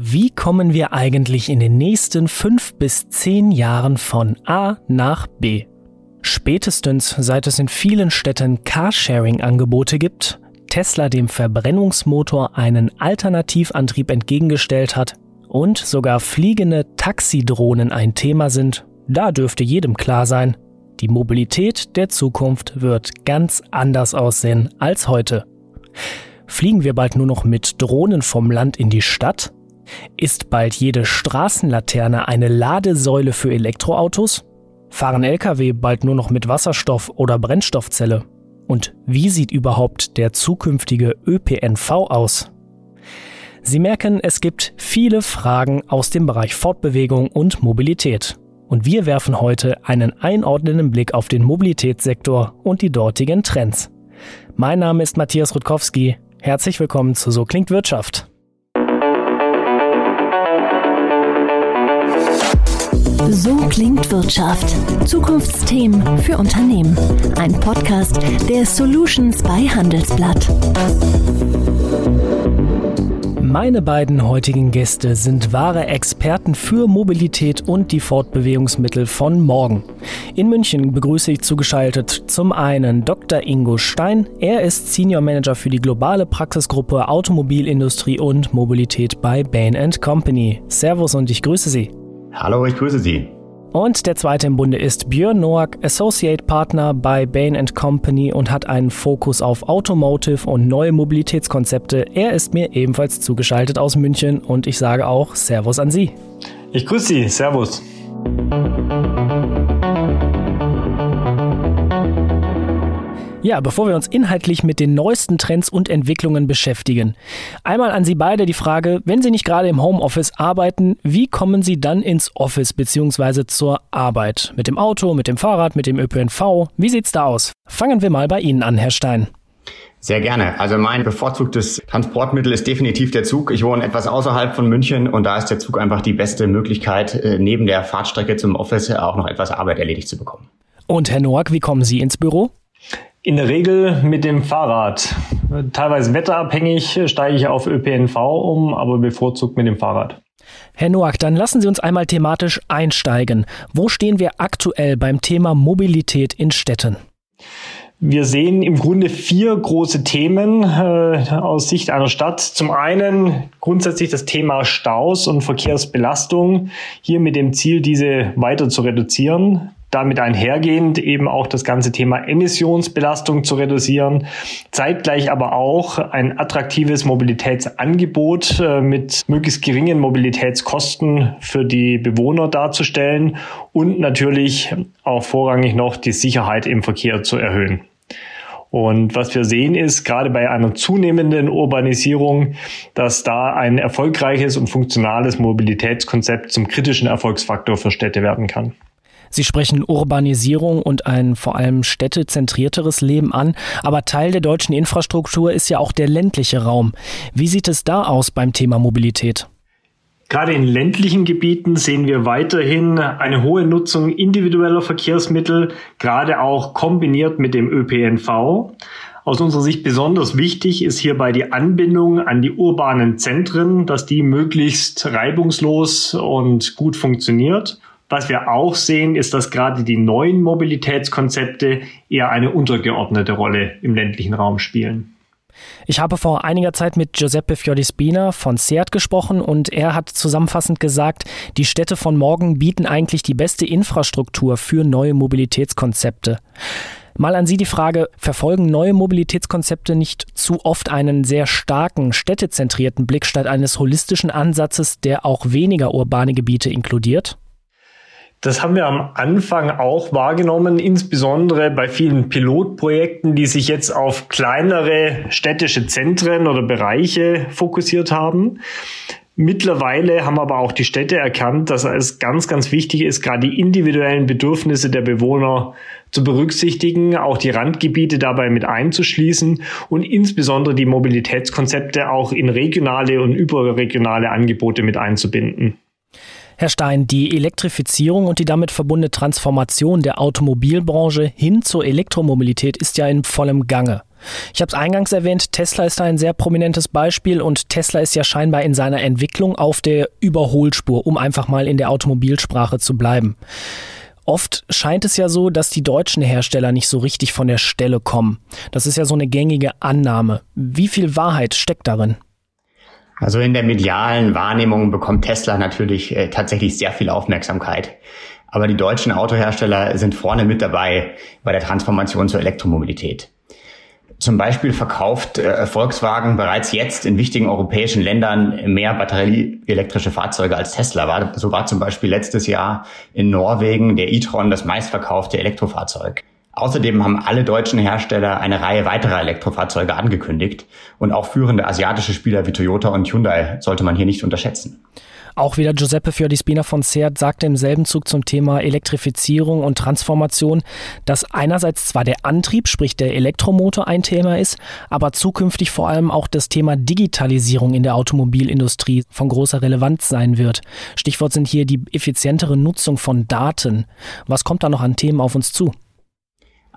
Wie kommen wir eigentlich in den nächsten fünf bis zehn Jahren von A nach B? Spätestens seit es in vielen Städten Carsharing-Angebote gibt, Tesla dem Verbrennungsmotor einen Alternativantrieb entgegengestellt hat und sogar fliegende Taxidrohnen ein Thema sind, da dürfte jedem klar sein, die Mobilität der Zukunft wird ganz anders aussehen als heute. Fliegen wir bald nur noch mit Drohnen vom Land in die Stadt? Ist bald jede Straßenlaterne eine Ladesäule für Elektroautos? Fahren Lkw bald nur noch mit Wasserstoff oder Brennstoffzelle? Und wie sieht überhaupt der zukünftige ÖPNV aus? Sie merken, es gibt viele Fragen aus dem Bereich Fortbewegung und Mobilität. Und wir werfen heute einen einordnenden Blick auf den Mobilitätssektor und die dortigen Trends. Mein Name ist Matthias Rutkowski. Herzlich willkommen zu So klingt Wirtschaft. So klingt Wirtschaft. Zukunftsthemen für Unternehmen. Ein Podcast der Solutions bei Handelsblatt. Meine beiden heutigen Gäste sind wahre Experten für Mobilität und die Fortbewegungsmittel von morgen. In München begrüße ich zugeschaltet zum einen Dr. Ingo Stein. Er ist Senior Manager für die globale Praxisgruppe Automobilindustrie und Mobilität bei Bain Company. Servus und ich grüße Sie. Hallo, ich grüße Sie. Und der zweite im Bunde ist Björn Noack, Associate Partner bei Bain Company und hat einen Fokus auf Automotive und neue Mobilitätskonzepte. Er ist mir ebenfalls zugeschaltet aus München und ich sage auch Servus an Sie. Ich grüße Sie, Servus. Ja, bevor wir uns inhaltlich mit den neuesten Trends und Entwicklungen beschäftigen, einmal an Sie beide die Frage, wenn Sie nicht gerade im Homeoffice arbeiten, wie kommen Sie dann ins Office bzw. zur Arbeit? Mit dem Auto, mit dem Fahrrad, mit dem ÖPNV? Wie sieht's da aus? Fangen wir mal bei Ihnen an, Herr Stein. Sehr gerne. Also mein bevorzugtes Transportmittel ist definitiv der Zug. Ich wohne etwas außerhalb von München und da ist der Zug einfach die beste Möglichkeit, äh, neben der Fahrtstrecke zum Office auch noch etwas Arbeit erledigt zu bekommen. Und Herr Noack, wie kommen Sie ins Büro? In der Regel mit dem Fahrrad. Teilweise wetterabhängig steige ich auf ÖPNV um, aber bevorzugt mit dem Fahrrad. Herr Noack, dann lassen Sie uns einmal thematisch einsteigen. Wo stehen wir aktuell beim Thema Mobilität in Städten? Wir sehen im Grunde vier große Themen äh, aus Sicht einer Stadt. Zum einen grundsätzlich das Thema Staus und Verkehrsbelastung, hier mit dem Ziel, diese weiter zu reduzieren damit einhergehend eben auch das ganze Thema Emissionsbelastung zu reduzieren, zeitgleich aber auch ein attraktives Mobilitätsangebot äh, mit möglichst geringen Mobilitätskosten für die Bewohner darzustellen und natürlich auch vorrangig noch die Sicherheit im Verkehr zu erhöhen. Und was wir sehen ist, gerade bei einer zunehmenden Urbanisierung, dass da ein erfolgreiches und funktionales Mobilitätskonzept zum kritischen Erfolgsfaktor für Städte werden kann. Sie sprechen Urbanisierung und ein vor allem städtezentrierteres Leben an, aber Teil der deutschen Infrastruktur ist ja auch der ländliche Raum. Wie sieht es da aus beim Thema Mobilität? Gerade in ländlichen Gebieten sehen wir weiterhin eine hohe Nutzung individueller Verkehrsmittel, gerade auch kombiniert mit dem ÖPNV. Aus unserer Sicht besonders wichtig ist hierbei die Anbindung an die urbanen Zentren, dass die möglichst reibungslos und gut funktioniert. Was wir auch sehen, ist, dass gerade die neuen Mobilitätskonzepte eher eine untergeordnete Rolle im ländlichen Raum spielen. Ich habe vor einiger Zeit mit Giuseppe Fiorispina von SEAT gesprochen und er hat zusammenfassend gesagt, die Städte von morgen bieten eigentlich die beste Infrastruktur für neue Mobilitätskonzepte. Mal an Sie die Frage, verfolgen neue Mobilitätskonzepte nicht zu oft einen sehr starken städtezentrierten Blick statt eines holistischen Ansatzes, der auch weniger urbane Gebiete inkludiert? Das haben wir am Anfang auch wahrgenommen, insbesondere bei vielen Pilotprojekten, die sich jetzt auf kleinere städtische Zentren oder Bereiche fokussiert haben. Mittlerweile haben aber auch die Städte erkannt, dass es ganz, ganz wichtig ist, gerade die individuellen Bedürfnisse der Bewohner zu berücksichtigen, auch die Randgebiete dabei mit einzuschließen und insbesondere die Mobilitätskonzepte auch in regionale und überregionale Angebote mit einzubinden. Herr Stein, die Elektrifizierung und die damit verbundene Transformation der Automobilbranche hin zur Elektromobilität ist ja in vollem Gange. Ich habe es eingangs erwähnt, Tesla ist da ein sehr prominentes Beispiel und Tesla ist ja scheinbar in seiner Entwicklung auf der Überholspur, um einfach mal in der Automobilsprache zu bleiben. Oft scheint es ja so, dass die deutschen Hersteller nicht so richtig von der Stelle kommen. Das ist ja so eine gängige Annahme. Wie viel Wahrheit steckt darin? Also in der medialen Wahrnehmung bekommt Tesla natürlich äh, tatsächlich sehr viel Aufmerksamkeit. Aber die deutschen Autohersteller sind vorne mit dabei bei der Transformation zur Elektromobilität. Zum Beispiel verkauft äh, Volkswagen bereits jetzt in wichtigen europäischen Ländern mehr batterieelektrische Fahrzeuge als Tesla war. So war zum Beispiel letztes Jahr in Norwegen der e-tron das meistverkaufte Elektrofahrzeug. Außerdem haben alle deutschen Hersteller eine Reihe weiterer Elektrofahrzeuge angekündigt und auch führende asiatische Spieler wie Toyota und Hyundai sollte man hier nicht unterschätzen. Auch wieder Giuseppe Fiordi-Spina von Seat sagte im selben Zug zum Thema Elektrifizierung und Transformation, dass einerseits zwar der Antrieb, sprich der Elektromotor ein Thema ist, aber zukünftig vor allem auch das Thema Digitalisierung in der Automobilindustrie von großer Relevanz sein wird. Stichwort sind hier die effizientere Nutzung von Daten. Was kommt da noch an Themen auf uns zu?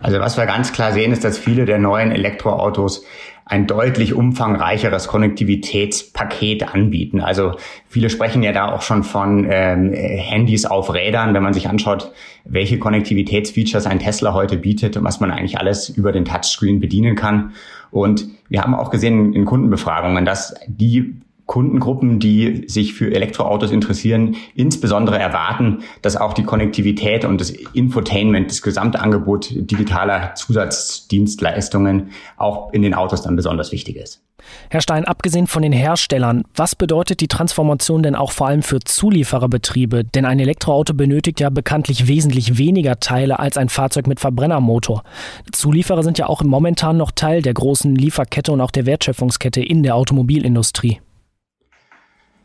Also was wir ganz klar sehen, ist, dass viele der neuen Elektroautos ein deutlich umfangreicheres Konnektivitätspaket anbieten. Also viele sprechen ja da auch schon von ähm, Handys auf Rädern, wenn man sich anschaut, welche Konnektivitätsfeatures ein Tesla heute bietet und was man eigentlich alles über den Touchscreen bedienen kann. Und wir haben auch gesehen in Kundenbefragungen, dass die Kundengruppen, die sich für Elektroautos interessieren, insbesondere erwarten, dass auch die Konnektivität und das Infotainment, das Gesamtangebot digitaler Zusatzdienstleistungen auch in den Autos dann besonders wichtig ist. Herr Stein, abgesehen von den Herstellern, was bedeutet die Transformation denn auch vor allem für Zuliefererbetriebe? Denn ein Elektroauto benötigt ja bekanntlich wesentlich weniger Teile als ein Fahrzeug mit Verbrennermotor. Zulieferer sind ja auch momentan noch Teil der großen Lieferkette und auch der Wertschöpfungskette in der Automobilindustrie.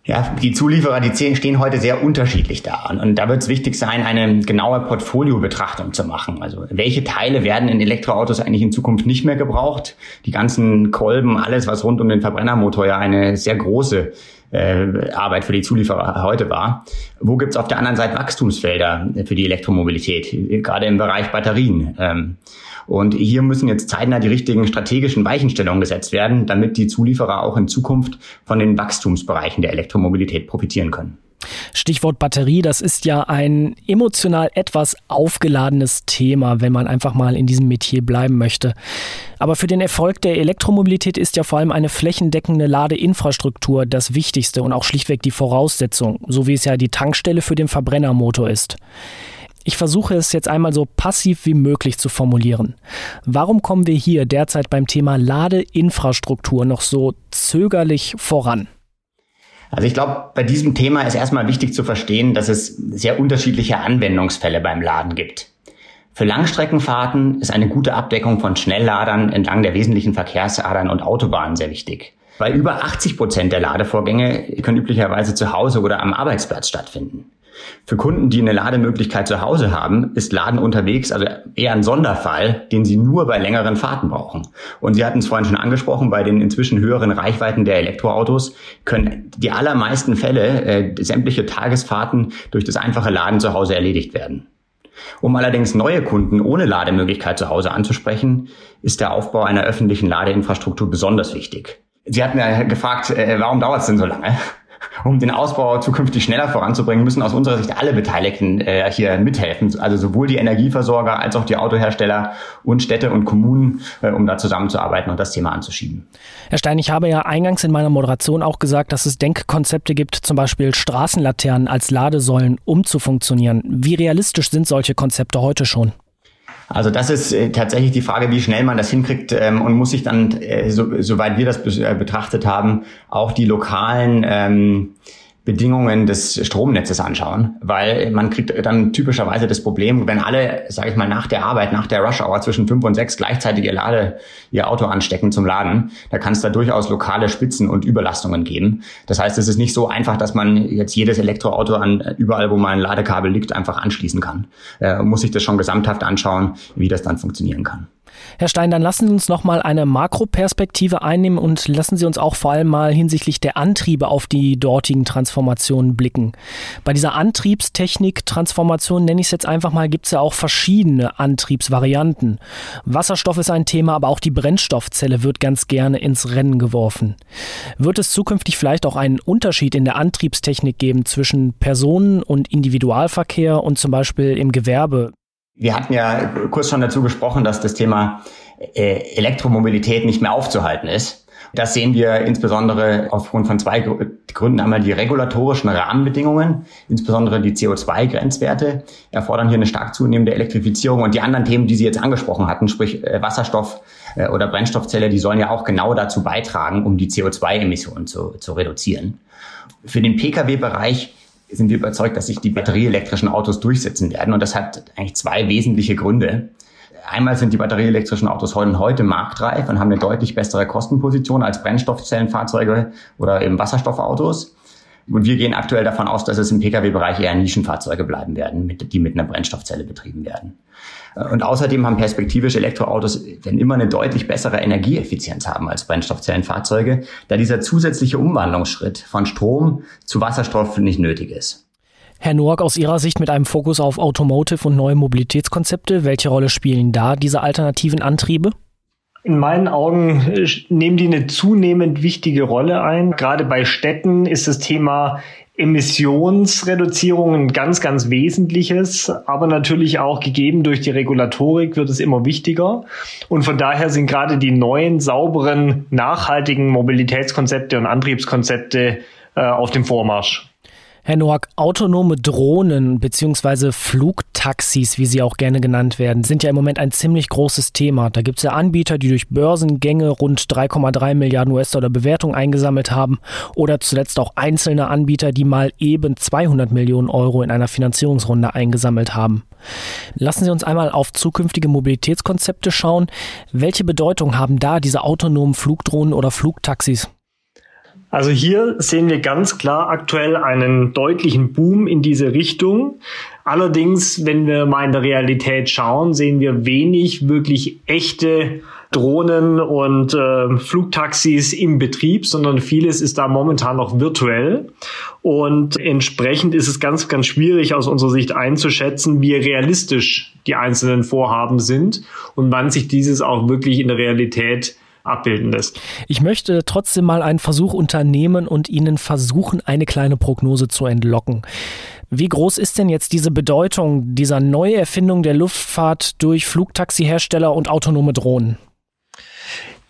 Ja, die Zulieferer, die stehen heute sehr unterschiedlich da. Und da wird es wichtig sein, eine genaue Portfoliobetrachtung zu machen. Also welche Teile werden in Elektroautos eigentlich in Zukunft nicht mehr gebraucht? Die ganzen Kolben, alles, was rund um den Verbrennermotor ja eine sehr große äh, Arbeit für die Zulieferer heute war. Wo gibt's auf der anderen Seite Wachstumsfelder für die Elektromobilität, gerade im Bereich Batterien? Ähm, und hier müssen jetzt zeitnah die richtigen strategischen Weichenstellungen gesetzt werden, damit die Zulieferer auch in Zukunft von den Wachstumsbereichen der Elektromobilität profitieren können. Stichwort Batterie, das ist ja ein emotional etwas aufgeladenes Thema, wenn man einfach mal in diesem Metier bleiben möchte. Aber für den Erfolg der Elektromobilität ist ja vor allem eine flächendeckende Ladeinfrastruktur das Wichtigste und auch schlichtweg die Voraussetzung, so wie es ja die Tankstelle für den Verbrennermotor ist. Ich versuche es jetzt einmal so passiv wie möglich zu formulieren. Warum kommen wir hier derzeit beim Thema Ladeinfrastruktur noch so zögerlich voran? Also ich glaube, bei diesem Thema ist erstmal wichtig zu verstehen, dass es sehr unterschiedliche Anwendungsfälle beim Laden gibt. Für Langstreckenfahrten ist eine gute Abdeckung von Schnellladern entlang der wesentlichen Verkehrsadern und Autobahnen sehr wichtig. Weil über 80 Prozent der Ladevorgänge können üblicherweise zu Hause oder am Arbeitsplatz stattfinden. Für Kunden, die eine Lademöglichkeit zu Hause haben, ist Laden unterwegs also eher ein Sonderfall, den sie nur bei längeren Fahrten brauchen. Und Sie hatten es vorhin schon angesprochen, bei den inzwischen höheren Reichweiten der Elektroautos können die allermeisten Fälle äh, sämtliche Tagesfahrten durch das einfache Laden zu Hause erledigt werden. Um allerdings neue Kunden ohne Lademöglichkeit zu Hause anzusprechen, ist der Aufbau einer öffentlichen Ladeinfrastruktur besonders wichtig. Sie hatten ja gefragt, äh, warum dauert es denn so lange? Um den Ausbau zukünftig schneller voranzubringen, müssen aus unserer Sicht alle Beteiligten äh, hier mithelfen. Also sowohl die Energieversorger als auch die Autohersteller und Städte und Kommunen, äh, um da zusammenzuarbeiten und das Thema anzuschieben. Herr Stein, ich habe ja eingangs in meiner Moderation auch gesagt, dass es Denkkonzepte gibt, zum Beispiel Straßenlaternen als Ladesäulen umzufunktionieren. Wie realistisch sind solche Konzepte heute schon? Also das ist äh, tatsächlich die Frage, wie schnell man das hinkriegt ähm, und muss sich dann, äh, so, soweit wir das äh, betrachtet haben, auch die lokalen ähm, Bedingungen des Stromnetzes anschauen, weil man kriegt dann typischerweise das Problem, wenn alle, sage ich mal, nach der Arbeit, nach der Rush Hour zwischen fünf und sechs gleichzeitig ihr Lade, ihr Auto anstecken zum Laden, da kann es da durchaus lokale Spitzen und Überlastungen geben. Das heißt, es ist nicht so einfach, dass man jetzt jedes Elektroauto an überall, wo mal ein Ladekabel liegt, einfach anschließen kann. Äh, muss sich das schon gesamthaft anschauen, wie das dann funktionieren kann. Herr Stein, dann lassen Sie uns noch mal eine Makroperspektive einnehmen und lassen Sie uns auch vor allem mal hinsichtlich der Antriebe auf die dortigen Transformationen blicken. Bei dieser Antriebstechnik-Transformation, nenne ich es jetzt einfach mal, gibt es ja auch verschiedene Antriebsvarianten. Wasserstoff ist ein Thema, aber auch die Brennstoffzelle wird ganz gerne ins Rennen geworfen. Wird es zukünftig vielleicht auch einen Unterschied in der Antriebstechnik geben zwischen Personen- und Individualverkehr und zum Beispiel im Gewerbe? Wir hatten ja kurz schon dazu gesprochen, dass das Thema äh, Elektromobilität nicht mehr aufzuhalten ist. Das sehen wir insbesondere aufgrund von zwei Gründen. Einmal die regulatorischen Rahmenbedingungen, insbesondere die CO2-Grenzwerte, erfordern hier eine stark zunehmende Elektrifizierung. Und die anderen Themen, die Sie jetzt angesprochen hatten, sprich äh, Wasserstoff äh, oder Brennstoffzelle, die sollen ja auch genau dazu beitragen, um die CO2-Emissionen zu, zu reduzieren. Für den Pkw-Bereich sind wir überzeugt, dass sich die batterieelektrischen Autos durchsetzen werden. Und das hat eigentlich zwei wesentliche Gründe. Einmal sind die batterieelektrischen Autos heute, heute marktreif und haben eine deutlich bessere Kostenposition als Brennstoffzellenfahrzeuge oder eben Wasserstoffautos. Und wir gehen aktuell davon aus, dass es im Pkw-Bereich eher Nischenfahrzeuge bleiben werden, die mit einer Brennstoffzelle betrieben werden. Und außerdem haben perspektivisch Elektroautos dann immer eine deutlich bessere Energieeffizienz haben als Brennstoffzellenfahrzeuge, da dieser zusätzliche Umwandlungsschritt von Strom zu Wasserstoff nicht nötig ist. Herr Noack, aus Ihrer Sicht mit einem Fokus auf Automotive und neue Mobilitätskonzepte, welche Rolle spielen da diese alternativen Antriebe? In meinen Augen äh, nehmen die eine zunehmend wichtige Rolle ein. Gerade bei Städten ist das Thema Emissionsreduzierung ein ganz, ganz wesentliches, aber natürlich auch gegeben durch die Regulatorik wird es immer wichtiger. Und von daher sind gerade die neuen, sauberen, nachhaltigen Mobilitätskonzepte und Antriebskonzepte äh, auf dem Vormarsch. Herr Noack, autonome Drohnen bzw. Flugtaxis, wie sie auch gerne genannt werden, sind ja im Moment ein ziemlich großes Thema. Da gibt es ja Anbieter, die durch Börsengänge rund 3,3 Milliarden US-Dollar Bewertung eingesammelt haben oder zuletzt auch einzelne Anbieter, die mal eben 200 Millionen Euro in einer Finanzierungsrunde eingesammelt haben. Lassen Sie uns einmal auf zukünftige Mobilitätskonzepte schauen. Welche Bedeutung haben da diese autonomen Flugdrohnen oder Flugtaxis? Also hier sehen wir ganz klar aktuell einen deutlichen Boom in diese Richtung. Allerdings, wenn wir mal in der Realität schauen, sehen wir wenig wirklich echte Drohnen und äh, Flugtaxis im Betrieb, sondern vieles ist da momentan noch virtuell. Und entsprechend ist es ganz, ganz schwierig aus unserer Sicht einzuschätzen, wie realistisch die einzelnen Vorhaben sind und wann sich dieses auch wirklich in der Realität abbilden lässt. Ich möchte trotzdem mal einen Versuch unternehmen und Ihnen versuchen, eine kleine Prognose zu entlocken. Wie groß ist denn jetzt diese Bedeutung dieser Neuerfindung der Luftfahrt durch Flugtaxihersteller und autonome Drohnen?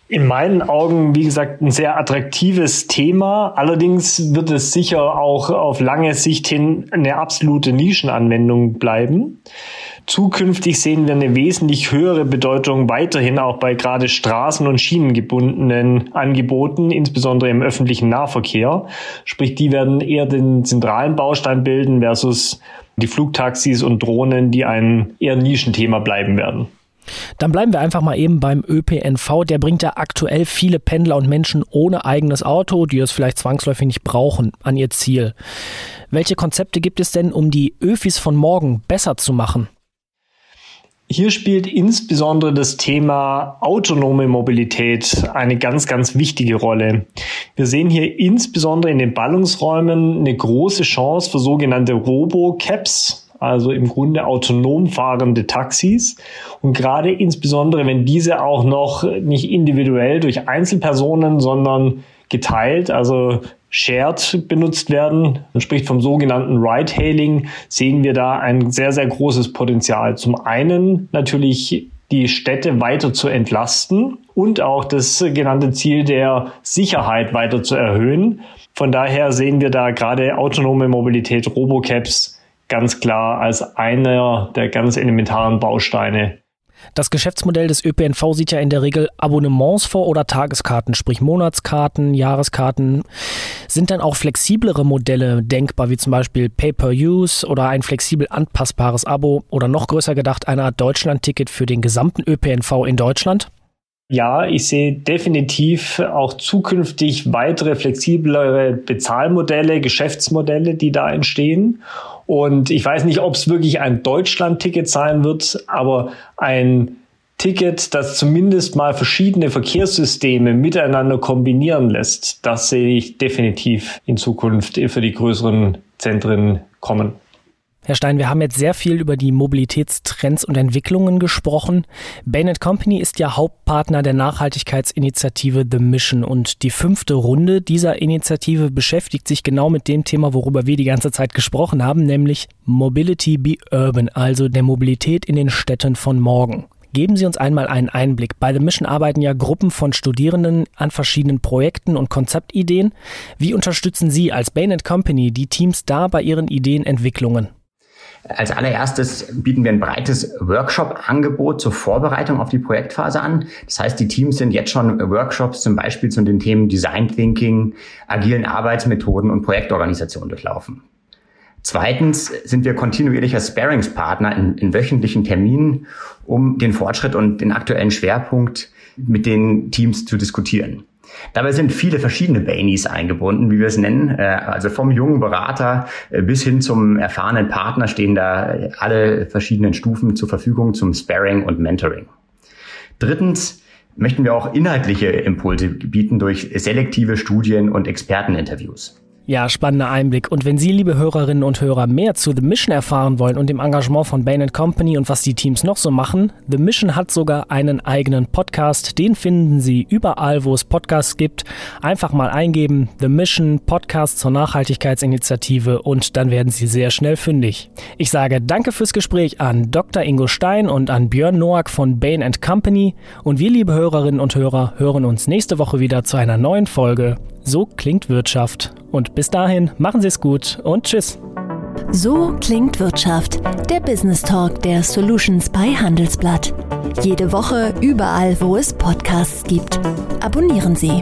In meinen Augen, wie gesagt, ein sehr attraktives Thema. Allerdings wird es sicher auch auf lange Sicht hin eine absolute Nischenanwendung bleiben. Zukünftig sehen wir eine wesentlich höhere Bedeutung weiterhin auch bei gerade straßen- und schienengebundenen Angeboten, insbesondere im öffentlichen Nahverkehr. Sprich, die werden eher den zentralen Baustein bilden versus die Flugtaxis und Drohnen, die ein eher Nischenthema bleiben werden. Dann bleiben wir einfach mal eben beim ÖPNV. Der bringt ja aktuell viele Pendler und Menschen ohne eigenes Auto, die es vielleicht zwangsläufig nicht brauchen, an ihr Ziel. Welche Konzepte gibt es denn, um die Öfis von morgen besser zu machen? Hier spielt insbesondere das Thema autonome Mobilität eine ganz, ganz wichtige Rolle. Wir sehen hier insbesondere in den Ballungsräumen eine große Chance für sogenannte Robo-Caps, also im Grunde autonom fahrende Taxis. Und gerade insbesondere, wenn diese auch noch nicht individuell durch Einzelpersonen, sondern geteilt, also shared benutzt werden, man spricht vom sogenannten Ride-Hailing, sehen wir da ein sehr, sehr großes Potenzial. Zum einen natürlich die Städte weiter zu entlasten und auch das genannte Ziel der Sicherheit weiter zu erhöhen. Von daher sehen wir da gerade autonome Mobilität, Robocaps ganz klar als einer der ganz elementaren Bausteine das Geschäftsmodell des ÖPNV sieht ja in der Regel Abonnements vor oder Tageskarten, sprich Monatskarten, Jahreskarten. Sind dann auch flexiblere Modelle denkbar, wie zum Beispiel Pay-per-Use oder ein flexibel anpassbares Abo oder noch größer gedacht eine Art Deutschland-Ticket für den gesamten ÖPNV in Deutschland? Ja, ich sehe definitiv auch zukünftig weitere flexiblere Bezahlmodelle, Geschäftsmodelle, die da entstehen. Und ich weiß nicht, ob es wirklich ein Deutschland-Ticket sein wird, aber ein Ticket, das zumindest mal verschiedene Verkehrssysteme miteinander kombinieren lässt, das sehe ich definitiv in Zukunft für die größeren Zentren kommen. Herr Stein, wir haben jetzt sehr viel über die Mobilitätstrends und Entwicklungen gesprochen. Bain Company ist ja Hauptpartner der Nachhaltigkeitsinitiative The Mission und die fünfte Runde dieser Initiative beschäftigt sich genau mit dem Thema, worüber wir die ganze Zeit gesprochen haben, nämlich Mobility be Urban, also der Mobilität in den Städten von morgen. Geben Sie uns einmal einen Einblick. Bei The Mission arbeiten ja Gruppen von Studierenden an verschiedenen Projekten und Konzeptideen. Wie unterstützen Sie als Bain Company die Teams da bei ihren Ideenentwicklungen? Als allererstes bieten wir ein breites Workshop-Angebot zur Vorbereitung auf die Projektphase an. Das heißt, die Teams sind jetzt schon Workshops zum Beispiel zu den Themen Design Thinking, agilen Arbeitsmethoden und Projektorganisation durchlaufen. Zweitens sind wir kontinuierlicher Sparingspartner in, in wöchentlichen Terminen, um den Fortschritt und den aktuellen Schwerpunkt mit den Teams zu diskutieren. Dabei sind viele verschiedene Baineys eingebunden, wie wir es nennen. Äh, also vom jungen Berater äh, bis hin zum erfahrenen Partner stehen da alle verschiedenen Stufen zur Verfügung zum Sparring und Mentoring. Drittens möchten wir auch inhaltliche Impulse bieten durch selektive Studien und Experteninterviews. Ja, spannender Einblick. Und wenn Sie, liebe Hörerinnen und Hörer, mehr zu The Mission erfahren wollen und dem Engagement von Bain Company und was die Teams noch so machen, The Mission hat sogar einen eigenen Podcast. Den finden Sie überall, wo es Podcasts gibt. Einfach mal eingeben, The Mission Podcast zur Nachhaltigkeitsinitiative und dann werden Sie sehr schnell fündig. Ich sage danke fürs Gespräch an Dr. Ingo Stein und an Björn Noack von Bain Company. Und wir, liebe Hörerinnen und Hörer, hören uns nächste Woche wieder zu einer neuen Folge. So klingt Wirtschaft. Und bis dahin, machen Sie es gut und tschüss. So klingt Wirtschaft, der Business Talk der Solutions bei Handelsblatt. Jede Woche überall, wo es Podcasts gibt. Abonnieren Sie.